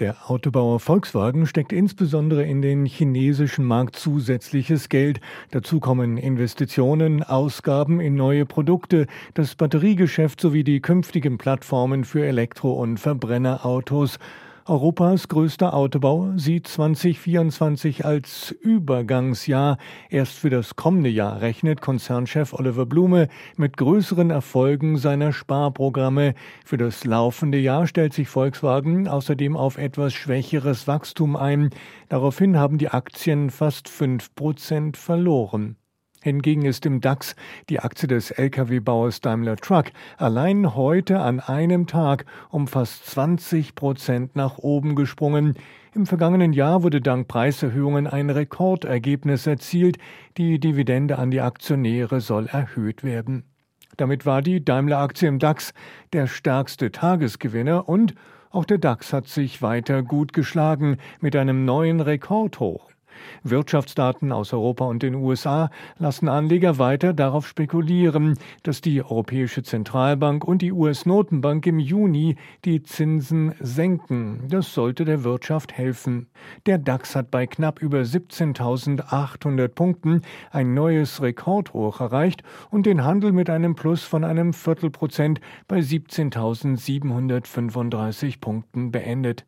Der Autobauer Volkswagen steckt insbesondere in den chinesischen Markt zusätzliches Geld. Dazu kommen Investitionen, Ausgaben in neue Produkte, das Batteriegeschäft sowie die künftigen Plattformen für Elektro- und Verbrennerautos. Europas größter Autobauer sieht 2024 als Übergangsjahr. Erst für das kommende Jahr rechnet Konzernchef Oliver Blume mit größeren Erfolgen seiner Sparprogramme. Für das laufende Jahr stellt sich Volkswagen außerdem auf etwas schwächeres Wachstum ein. Daraufhin haben die Aktien fast fünf Prozent verloren. Hingegen ist im DAX die Aktie des Lkw-Bauers Daimler Truck allein heute an einem Tag um fast 20 Prozent nach oben gesprungen. Im vergangenen Jahr wurde dank Preiserhöhungen ein Rekordergebnis erzielt. Die Dividende an die Aktionäre soll erhöht werden. Damit war die Daimler-Aktie im DAX der stärkste Tagesgewinner und auch der DAX hat sich weiter gut geschlagen mit einem neuen Rekordhoch. Wirtschaftsdaten aus Europa und den USA lassen Anleger weiter darauf spekulieren, dass die Europäische Zentralbank und die US-Notenbank im Juni die Zinsen senken. Das sollte der Wirtschaft helfen. Der DAX hat bei knapp über 17.800 Punkten ein neues Rekordhoch erreicht und den Handel mit einem Plus von einem Viertelprozent bei 17.735 Punkten beendet.